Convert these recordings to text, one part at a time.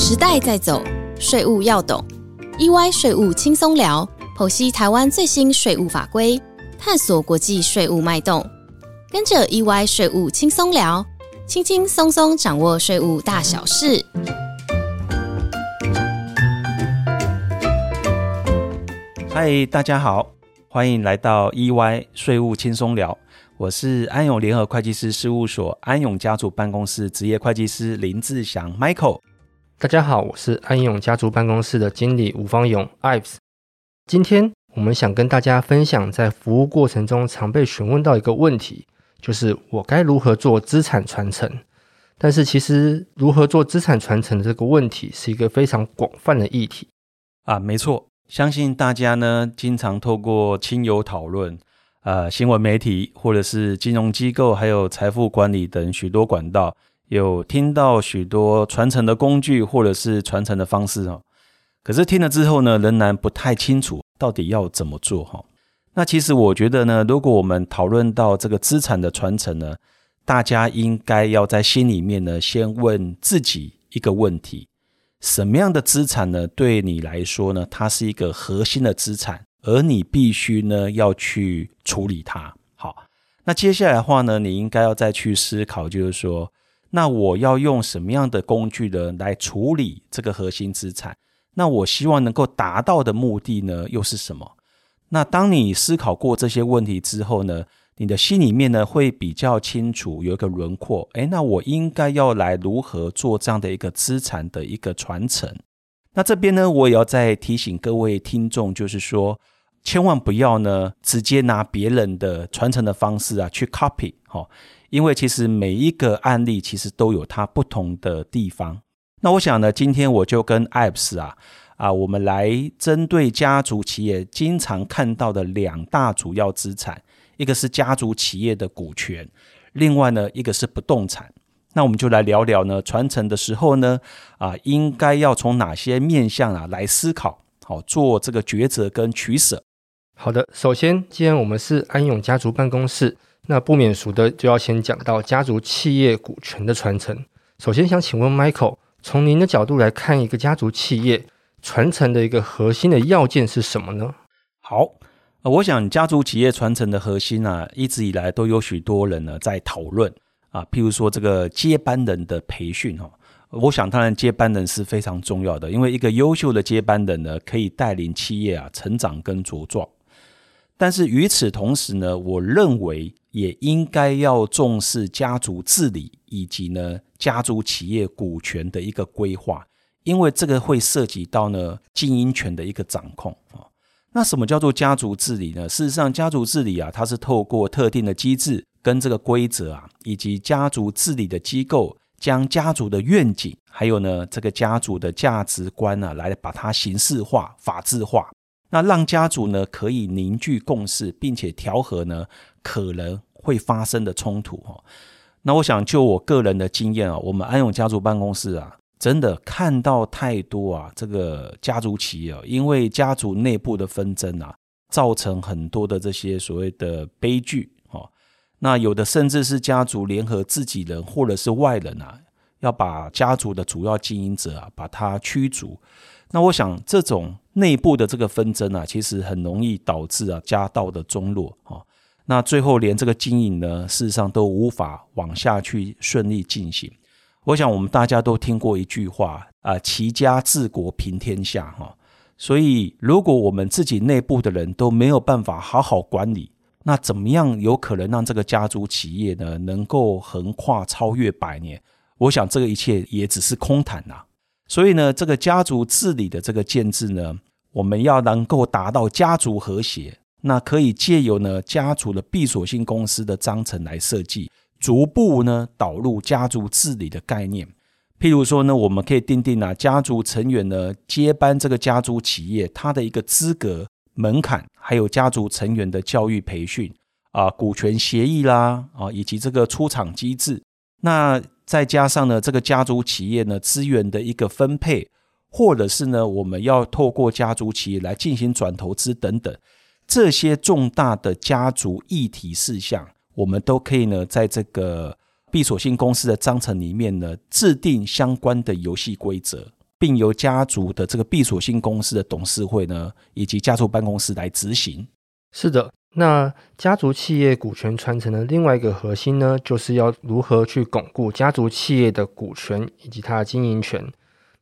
时代在走，税务要懂。EY 税务轻松聊，剖析台湾最新税务法规，探索国际税务脉动。跟着 EY 税务轻松聊，轻轻松松掌握税务大小事。嗨，大家好，欢迎来到 EY 税务轻松聊。我是安永联合会计师事务所安永家族办公室职业会计师林志祥 Michael。大家好，我是安永家族办公室的经理吴方勇 Ives。今天我们想跟大家分享，在服务过程中常被询问到一个问题，就是我该如何做资产传承？但是其实如何做资产传承这个问题，是一个非常广泛的议题啊。没错，相信大家呢经常透过亲友讨论。呃，新闻媒体或者是金融机构，还有财富管理等许多管道，有听到许多传承的工具或者是传承的方式哦。可是听了之后呢，仍然不太清楚到底要怎么做哈。那其实我觉得呢，如果我们讨论到这个资产的传承呢，大家应该要在心里面呢，先问自己一个问题：什么样的资产呢，对你来说呢，它是一个核心的资产？而你必须呢要去处理它。好，那接下来的话呢，你应该要再去思考，就是说，那我要用什么样的工具呢来处理这个核心资产？那我希望能够达到的目的呢又是什么？那当你思考过这些问题之后呢，你的心里面呢会比较清楚，有一个轮廓。诶，那我应该要来如何做这样的一个资产的一个传承？那这边呢，我也要再提醒各位听众，就是说，千万不要呢直接拿别人的传承的方式啊去 copy 哈，因为其实每一个案例其实都有它不同的地方。那我想呢，今天我就跟 Apps 啊啊，我们来针对家族企业经常看到的两大主要资产，一个是家族企业的股权，另外呢一个是不动产。那我们就来聊聊呢，传承的时候呢，啊，应该要从哪些面向啊来思考，好做这个抉择跟取舍。好的，首先，既然我们是安永家族办公室，那不免俗的就要先讲到家族企业股权的传承。首先想请问 Michael，从您的角度来看，一个家族企业传承的一个核心的要件是什么呢？好，我想家族企业传承的核心啊，一直以来都有许多人呢在讨论。啊，譬如说这个接班人的培训哈，我想当然接班人是非常重要的，因为一个优秀的接班人呢，可以带领企业啊成长跟茁壮。但是与此同时呢，我认为也应该要重视家族治理以及呢家族企业股权的一个规划，因为这个会涉及到呢经营权的一个掌控啊。那什么叫做家族治理呢？事实上，家族治理啊，它是透过特定的机制。跟这个规则啊，以及家族治理的机构，将家族的愿景，还有呢这个家族的价值观呢，来把它形式化、法制化，那让家族呢可以凝聚共识，并且调和呢可能会发生的冲突哈。那我想就我个人的经验啊，我们安永家族办公室啊，真的看到太多啊这个家族企业，因为家族内部的纷争啊，造成很多的这些所谓的悲剧。那有的甚至是家族联合自己人或者是外人啊，要把家族的主要经营者啊把他驱逐。那我想这种内部的这个纷争啊，其实很容易导致啊家道的中落啊。那最后连这个经营呢，事实上都无法往下去顺利进行。我想我们大家都听过一句话啊：齐家治国平天下哈。所以如果我们自己内部的人都没有办法好好管理，那怎么样有可能让这个家族企业呢能够横跨超越百年？我想这个一切也只是空谈呐。所以呢，这个家族治理的这个建制呢，我们要能够达到家族和谐，那可以借由呢家族的闭锁性公司的章程来设计，逐步呢导入家族治理的概念。譬如说呢，我们可以定定啊，家族成员呢接班这个家族企业，它的一个资格。门槛，还有家族成员的教育培训啊，股权协议啦啊，以及这个出厂机制，那再加上呢，这个家族企业呢资源的一个分配，或者是呢，我们要透过家族企业来进行转投资等等，这些重大的家族议题事项，我们都可以呢，在这个闭锁性公司的章程里面呢，制定相关的游戏规则并由家族的这个闭锁性公司的董事会呢，以及家族办公室来执行。是的，那家族企业股权传承的另外一个核心呢，就是要如何去巩固家族企业的股权以及它的经营权。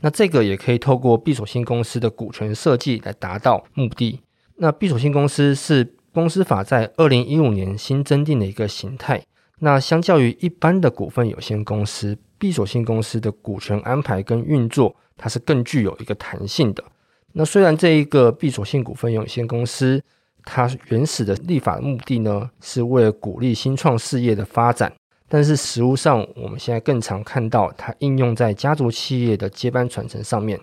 那这个也可以透过闭锁性公司的股权设计来达到目的。那闭锁性公司是公司法在二零一五年新增定的一个形态。那相较于一般的股份有限公司，闭锁性公司的股权安排跟运作，它是更具有一个弹性的。那虽然这一个闭锁性股份有限公司，它原始的立法目的呢，是为了鼓励新创事业的发展。但是实物上，我们现在更常看到它应用在家族企业的接班传承上面。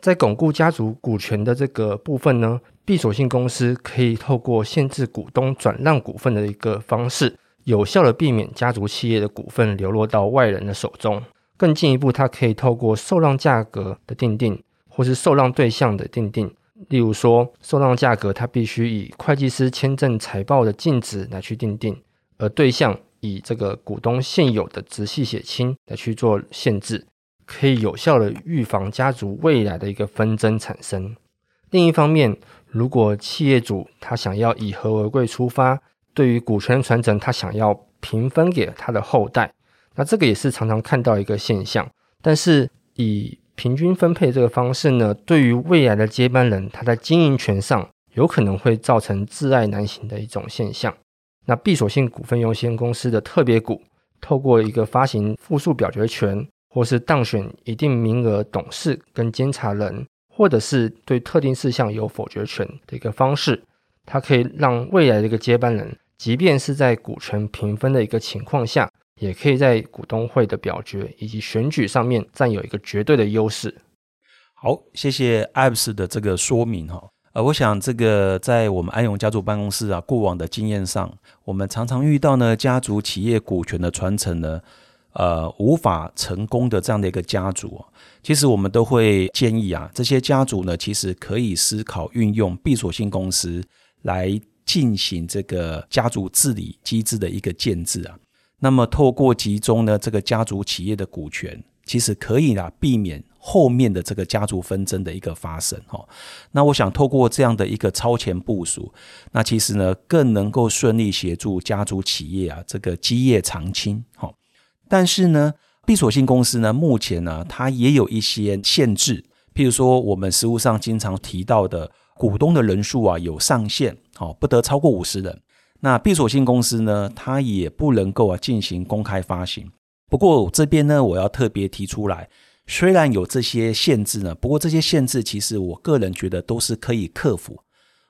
在巩固家族股权的这个部分呢，闭锁性公司可以透过限制股东转让股份的一个方式，有效的避免家族企业的股份流落到外人的手中。更进一步，它可以透过受让价格的定定，或是受让对象的定定。例如说，受让价格它必须以会计师签证财报的净值来去定定，而对象。以这个股东现有的直系血亲来去做限制，可以有效的预防家族未来的一个纷争产生。另一方面，如果企业主他想要以和为贵出发，对于股权传承他想要平分给他的后代，那这个也是常常看到一个现象。但是以平均分配这个方式呢，对于未来的接班人，他在经营权上有可能会造成挚爱难行的一种现象。那闭锁性股份有限公司的特别股，透过一个发行复数表决权，或是当选一定名额董事跟监察人，或者是对特定事项有否决权的一个方式，它可以让未来的一个接班人，即便是在股权平分的一个情况下，也可以在股东会的表决以及选举上面占有一个绝对的优势。好，谢谢艾布斯的这个说明哈。呃，我想这个在我们安永家族办公室啊，过往的经验上，我们常常遇到呢，家族企业股权的传承呢，呃，无法成功的这样的一个家族，其实我们都会建议啊，这些家族呢，其实可以思考运用闭锁性公司来进行这个家族治理机制的一个建制啊，那么透过集中呢这个家族企业的股权，其实可以啊避免。后面的这个家族纷争的一个发生，哈，那我想透过这样的一个超前部署，那其实呢更能够顺利协助家族企业啊这个基业长青，哈。但是呢，闭锁性公司呢目前呢它也有一些限制，譬如说我们实务上经常提到的股东的人数啊有上限，好不得超过五十人。那闭锁性公司呢，它也不能够啊进行公开发行。不过这边呢，我要特别提出来。虽然有这些限制呢，不过这些限制其实我个人觉得都是可以克服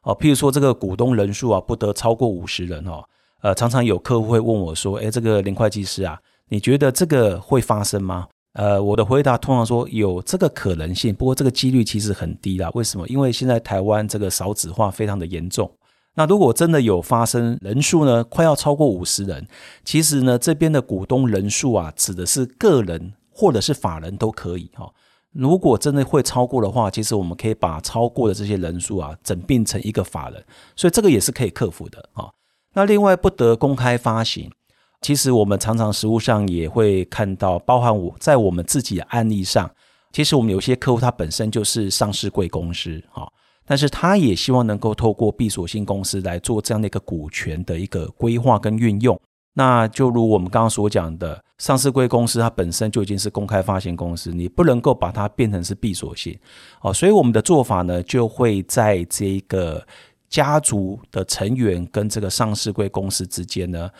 哦。譬如说这个股东人数啊，不得超过五十人哦。呃，常常有客户会问我说：“诶，这个林会计师啊，你觉得这个会发生吗？”呃，我的回答通常说有这个可能性，不过这个几率其实很低啦。为什么？因为现在台湾这个少子化非常的严重。那如果真的有发生人数呢，快要超过五十人，其实呢，这边的股东人数啊，指的是个人。或者是法人都可以哈。如果真的会超过的话，其实我们可以把超过的这些人数啊整并成一个法人，所以这个也是可以克服的啊。那另外不得公开发行，其实我们常常实务上也会看到，包含我在我们自己的案例上，其实我们有些客户他本身就是上市贵公司哈，但是他也希望能够透过闭锁性公司来做这样的一个股权的一个规划跟运用。那就如我们刚刚所讲的，上市贵公司它本身就已经是公开发行公司，你不能够把它变成是闭锁性哦。所以我们的做法呢，就会在这个家族的成员跟这个上市贵公司之间呢，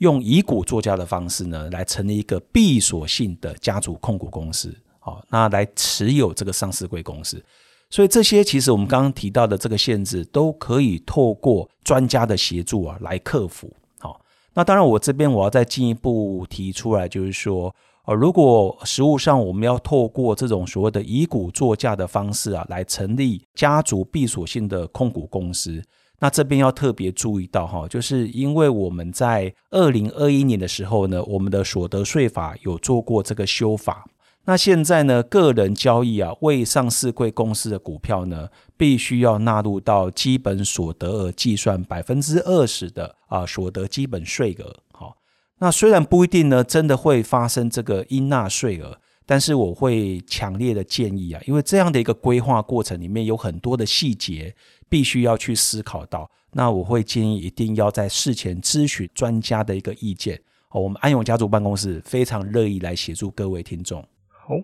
用以股作价的方式呢，来成立一个闭锁性的家族控股公司，好，那来持有这个上市贵公司。所以这些其实我们刚刚提到的这个限制，都可以透过专家的协助啊来克服。好那当然，我这边我要再进一步提出来，就是说，呃，如果实物上我们要透过这种所谓的以股作价的方式啊，来成立家族闭锁性的控股公司，那这边要特别注意到哈，就是因为我们在二零二一年的时候呢，我们的所得税法有做过这个修法。那现在呢，个人交易啊，未上市贵公司的股票呢，必须要纳入到基本所得额计算百分之二十的啊所得基本税额。好，那虽然不一定呢，真的会发生这个应纳税额，但是我会强烈的建议啊，因为这样的一个规划过程里面有很多的细节必须要去思考到，那我会建议一定要在事前咨询专家的一个意见。哦，我们安永家族办公室非常乐意来协助各位听众。好，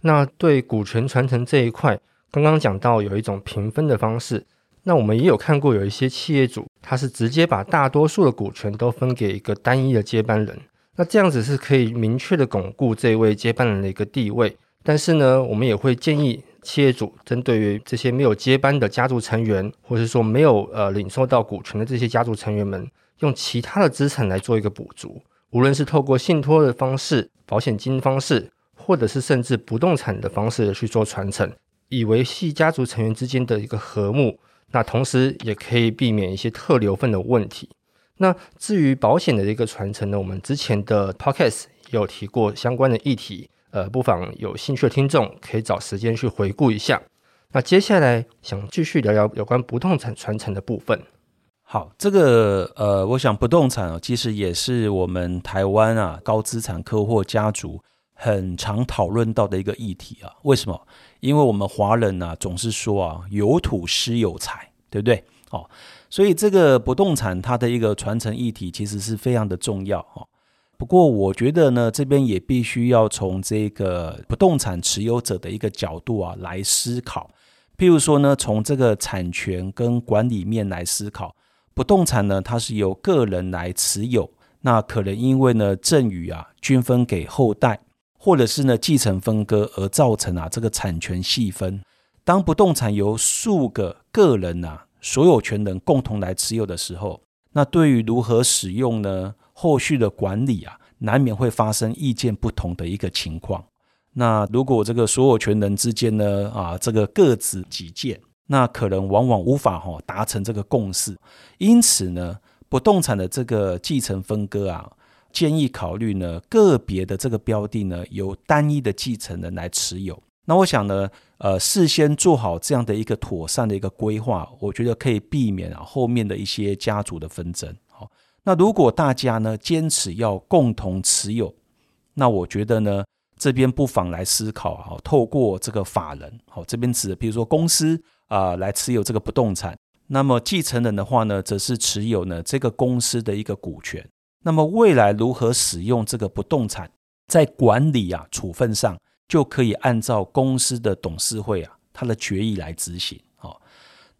那对股权传承这一块，刚刚讲到有一种平分的方式，那我们也有看过有一些企业主，他是直接把大多数的股权都分给一个单一的接班人，那这样子是可以明确的巩固这位接班人的一个地位。但是呢，我们也会建议企业主针对于这些没有接班的家族成员，或者说没有呃领受到股权的这些家族成员们，用其他的资产来做一个补足。无论是透过信托的方式、保险金方式，或者是甚至不动产的方式去做传承，以维系家族成员之间的一个和睦。那同时也可以避免一些特留份的问题。那至于保险的一个传承呢，我们之前的 podcast 有提过相关的议题，呃，不妨有兴趣的听众可以找时间去回顾一下。那接下来想继续聊聊有关不动产传承的部分。好，这个呃，我想不动产啊，其实也是我们台湾啊高资产客户家族很常讨论到的一个议题啊。为什么？因为我们华人啊总是说啊，有土失有财，对不对？哦，所以这个不动产它的一个传承议题其实是非常的重要哈。不过我觉得呢，这边也必须要从这个不动产持有者的一个角度啊来思考。譬如说呢，从这个产权跟管理面来思考。不动产呢，它是由个人来持有，那可能因为呢赠与啊均分给后代，或者是呢继承分割而造成啊这个产权细分。当不动产由数个个人呐所有权人共同来持有的时候，那对于如何使用呢，后续的管理啊，难免会发生意见不同的一个情况。那如果这个所有权人之间呢啊这个各执己见。那可能往往无法哈达成这个共识，因此呢，不动产的这个继承分割啊，建议考虑呢个别的这个标的呢由单一的继承人来持有。那我想呢，呃，事先做好这样的一个妥善的一个规划，我觉得可以避免啊后面的一些家族的纷争。好，那如果大家呢坚持要共同持有，那我觉得呢这边不妨来思考啊，透过这个法人，好，这边指的比如说公司。啊，来持有这个不动产，那么继承人的话呢，则是持有呢这个公司的一个股权。那么未来如何使用这个不动产，在管理啊处分上，就可以按照公司的董事会啊他的决议来执行。好，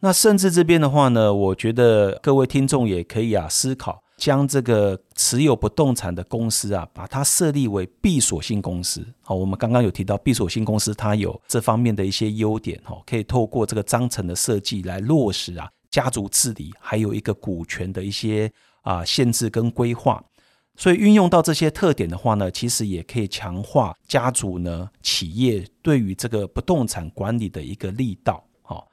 那甚至这边的话呢，我觉得各位听众也可以啊思考。将这个持有不动产的公司啊，把它设立为闭锁性公司。好，我们刚刚有提到闭锁性公司，它有这方面的一些优点。哈，可以透过这个章程的设计来落实啊家族治理，还有一个股权的一些啊限制跟规划。所以运用到这些特点的话呢，其实也可以强化家族呢企业对于这个不动产管理的一个力道。好，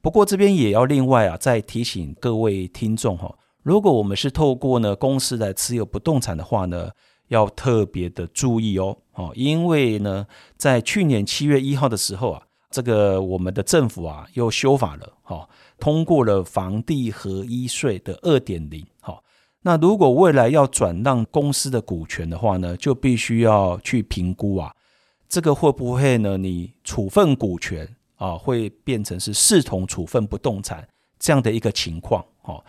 不过这边也要另外啊再提醒各位听众哈。如果我们是透过呢公司来持有不动产的话呢，要特别的注意哦，哦，因为呢，在去年七月一号的时候啊，这个我们的政府啊又修法了，哈，通过了房地合一税的二点零，哈，那如果未来要转让公司的股权的话呢，就必须要去评估啊，这个会不会呢？你处分股权啊，会变成是视同处分不动产这样的一个情况，哈。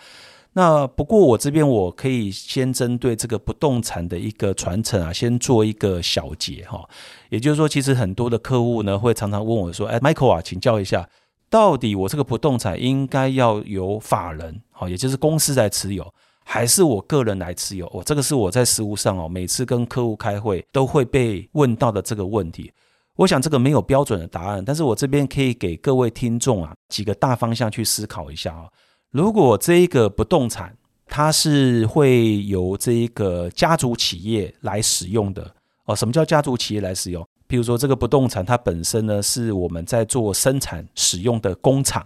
那不过我这边我可以先针对这个不动产的一个传承啊，先做一个小结哈。也就是说，其实很多的客户呢会常常问我说：“哎，Michael 啊，请教一下，到底我这个不动产应该要由法人，好，也就是公司来持有，还是我个人来持有？”哦，这个是我在实务上哦，每次跟客户开会都会被问到的这个问题。我想这个没有标准的答案，但是我这边可以给各位听众啊几个大方向去思考一下啊。如果这一个不动产，它是会由这一个家族企业来使用的哦。什么叫家族企业来使用？譬如说，这个不动产它本身呢，是我们在做生产使用的工厂，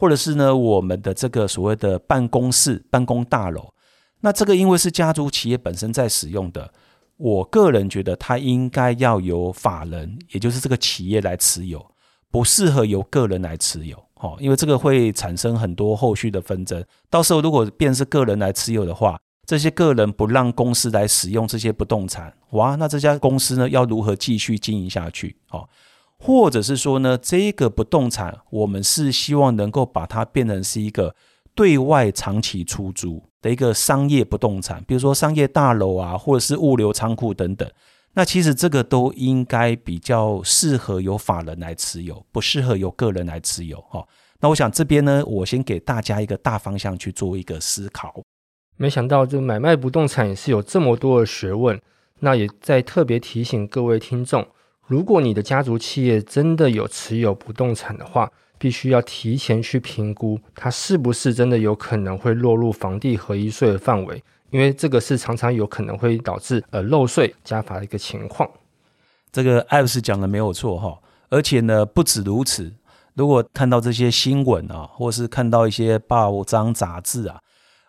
或者是呢，我们的这个所谓的办公室、办公大楼。那这个因为是家族企业本身在使用的，我个人觉得它应该要由法人，也就是这个企业来持有，不适合由个人来持有。哦，因为这个会产生很多后续的纷争。到时候如果变是个人来持有的话，这些个人不让公司来使用这些不动产，哇，那这家公司呢要如何继续经营下去？哦，或者是说呢，这个不动产我们是希望能够把它变成是一个对外长期出租的一个商业不动产，比如说商业大楼啊，或者是物流仓库等等。那其实这个都应该比较适合由法人来持有，不适合由个人来持有。哈，那我想这边呢，我先给大家一个大方向去做一个思考。没想到，这买卖不动产也是有这么多的学问。那也在特别提醒各位听众，如果你的家族企业真的有持有不动产的话，必须要提前去评估，它是不是真的有可能会落入房地合一税的范围，因为这个是常常有可能会导致呃漏税加罚的一个情况。这个艾尔斯讲的没有错哈，而且呢，不止如此，如果看到这些新闻啊，或是看到一些报章杂志啊。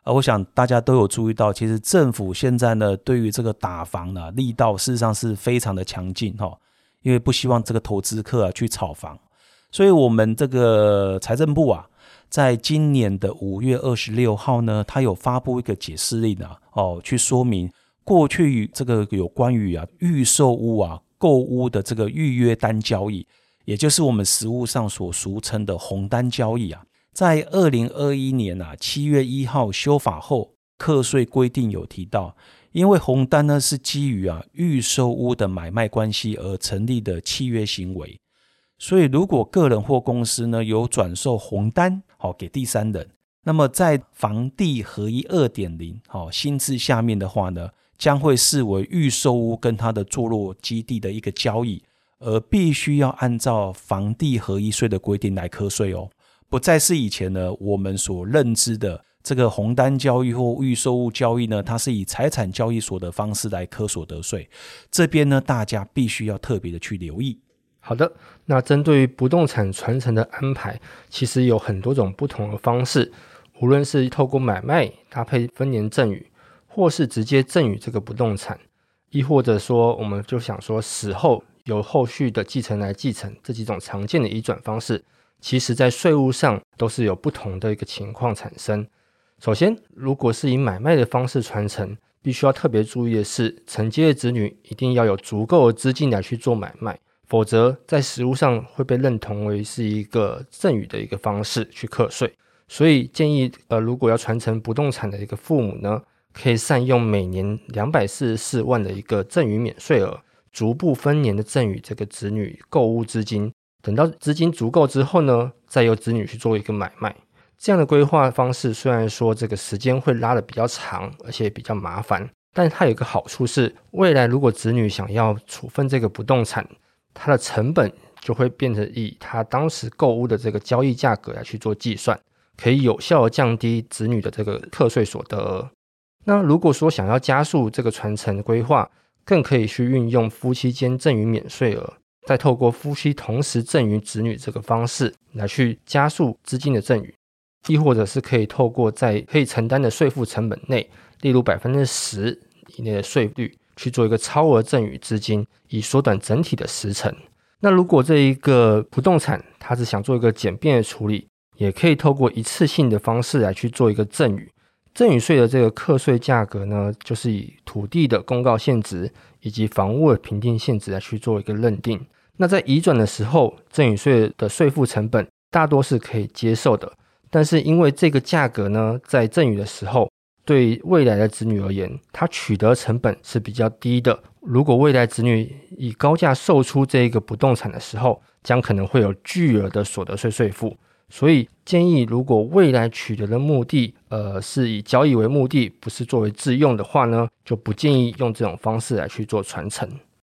啊，我想大家都有注意到，其实政府现在呢，对于这个打房呢力道事实上是非常的强劲哈，因为不希望这个投资客啊去炒房，所以我们这个财政部啊，在今年的五月二十六号呢，它有发布一个解释令啊，哦，去说明过去这个有关于啊预售屋啊购屋的这个预约单交易，也就是我们实务上所俗称的红单交易啊。在二零二一年啊七月一号修法后，课税规定有提到，因为红单呢是基于啊预售屋的买卖关系而成立的契约行为，所以如果个人或公司呢有转售红单好给第三人，那么在房地合一二点零好新制下面的话呢，将会视为预售屋跟它的坐落基地的一个交易，而必须要按照房地合一税的规定来课税哦。不再是以前呢我们所认知的这个红单交易或预售物交易呢，它是以财产交易所的方式来科所得税。这边呢，大家必须要特别的去留意。好的，那针对于不动产传承的安排，其实有很多种不同的方式，无论是透过买卖搭配分年赠与，或是直接赠与这个不动产，亦或者说我们就想说死后由后续的继承来继承，这几种常见的移转方式。其实，在税务上都是有不同的一个情况产生。首先，如果是以买卖的方式传承，必须要特别注意的是，承接的子女一定要有足够的资金来去做买卖，否则在实务上会被认同为是一个赠与的一个方式去课税。所以建议，呃，如果要传承不动产的一个父母呢，可以善用每年两百四十四万的一个赠与免税额，逐步分年的赠与这个子女购物资金。等到资金足够之后呢，再由子女去做一个买卖。这样的规划方式虽然说这个时间会拉的比较长，而且比较麻烦，但它有一个好处是，未来如果子女想要处分这个不动产，它的成本就会变成以他当时购物的这个交易价格来去做计算，可以有效的降低子女的这个课税所得额。那如果说想要加速这个传承规划，更可以去运用夫妻间赠与免税额。再透过夫妻同时赠与子女这个方式来去加速资金的赠与，亦或者是可以透过在可以承担的税负成本内，例如百分之十以内的税率去做一个超额赠与资金，以缩短整体的时程。那如果这一个不动产它是想做一个简便的处理，也可以透过一次性的方式来去做一个赠与。赠与税的这个课税价格呢，就是以土地的公告现值以及房屋的评定现值来去做一个认定。那在移转的时候，赠与税的税负成本大多是可以接受的。但是因为这个价格呢，在赠与的时候，对未来的子女而言，它取得成本是比较低的。如果未来子女以高价售出这一个不动产的时候，将可能会有巨额的所得税税负。所以建议，如果未来取得的目的，呃，是以交易为目的，不是作为自用的话呢，就不建议用这种方式来去做传承。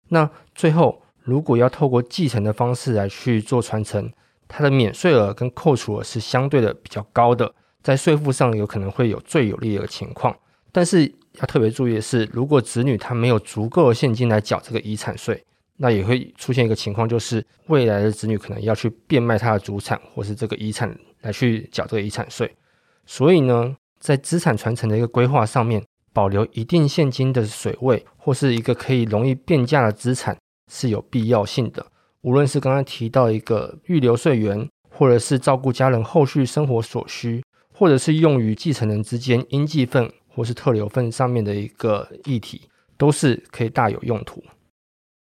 那最后，如果要透过继承的方式来去做传承，它的免税额跟扣除额是相对的比较高的，在税负上有可能会有最有利的情况。但是要特别注意的是，如果子女他没有足够的现金来缴这个遗产税。那也会出现一个情况，就是未来的子女可能要去变卖他的祖产或是这个遗产来去缴这个遗产税。所以呢，在资产传承的一个规划上面，保留一定现金的水位或是一个可以容易变价的资产是有必要性的。无论是刚刚提到一个预留税源，或者是照顾家人后续生活所需，或者是用于继承人之间应继分或是特留份上面的一个议题，都是可以大有用途。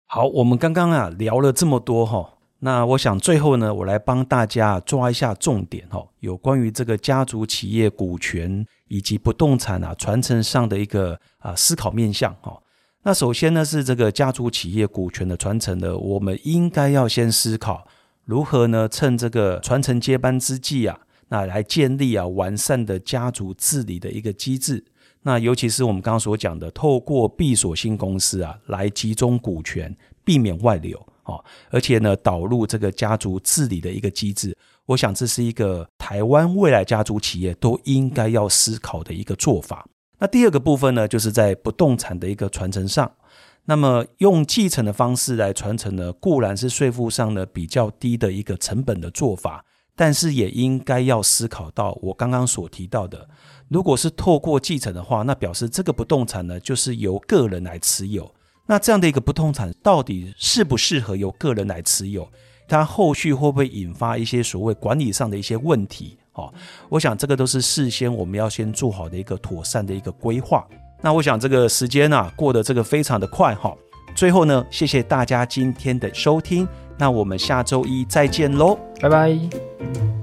好，我们刚刚啊聊了这么多哈，那我想最后呢，我来帮大家抓一下重点哈，有关于这个家族企业股权以及不动产啊传承上的一个啊思考面向哈。那首先呢是这个家族企业股权的传承呢，我们应该要先思考如何呢趁这个传承接班之际啊，那来建立啊完善的家族治理的一个机制。那尤其是我们刚刚所讲的，透过闭锁性公司啊来集中股权，避免外流啊，而且呢导入这个家族治理的一个机制，我想这是一个台湾未来家族企业都应该要思考的一个做法。那第二个部分呢，就是在不动产的一个传承上，那么用继承的方式来传承呢，固然是税负上呢比较低的一个成本的做法，但是也应该要思考到我刚刚所提到的，如果是透过继承的话，那表示这个不动产呢就是由个人来持有，那这样的一个不动产到底适不适合由个人来持有？它后续会不会引发一些所谓管理上的一些问题？哦，我想这个都是事先我们要先做好的一个妥善的一个规划。那我想这个时间啊过得这个非常的快哈。最后呢，谢谢大家今天的收听，那我们下周一再见喽，拜拜。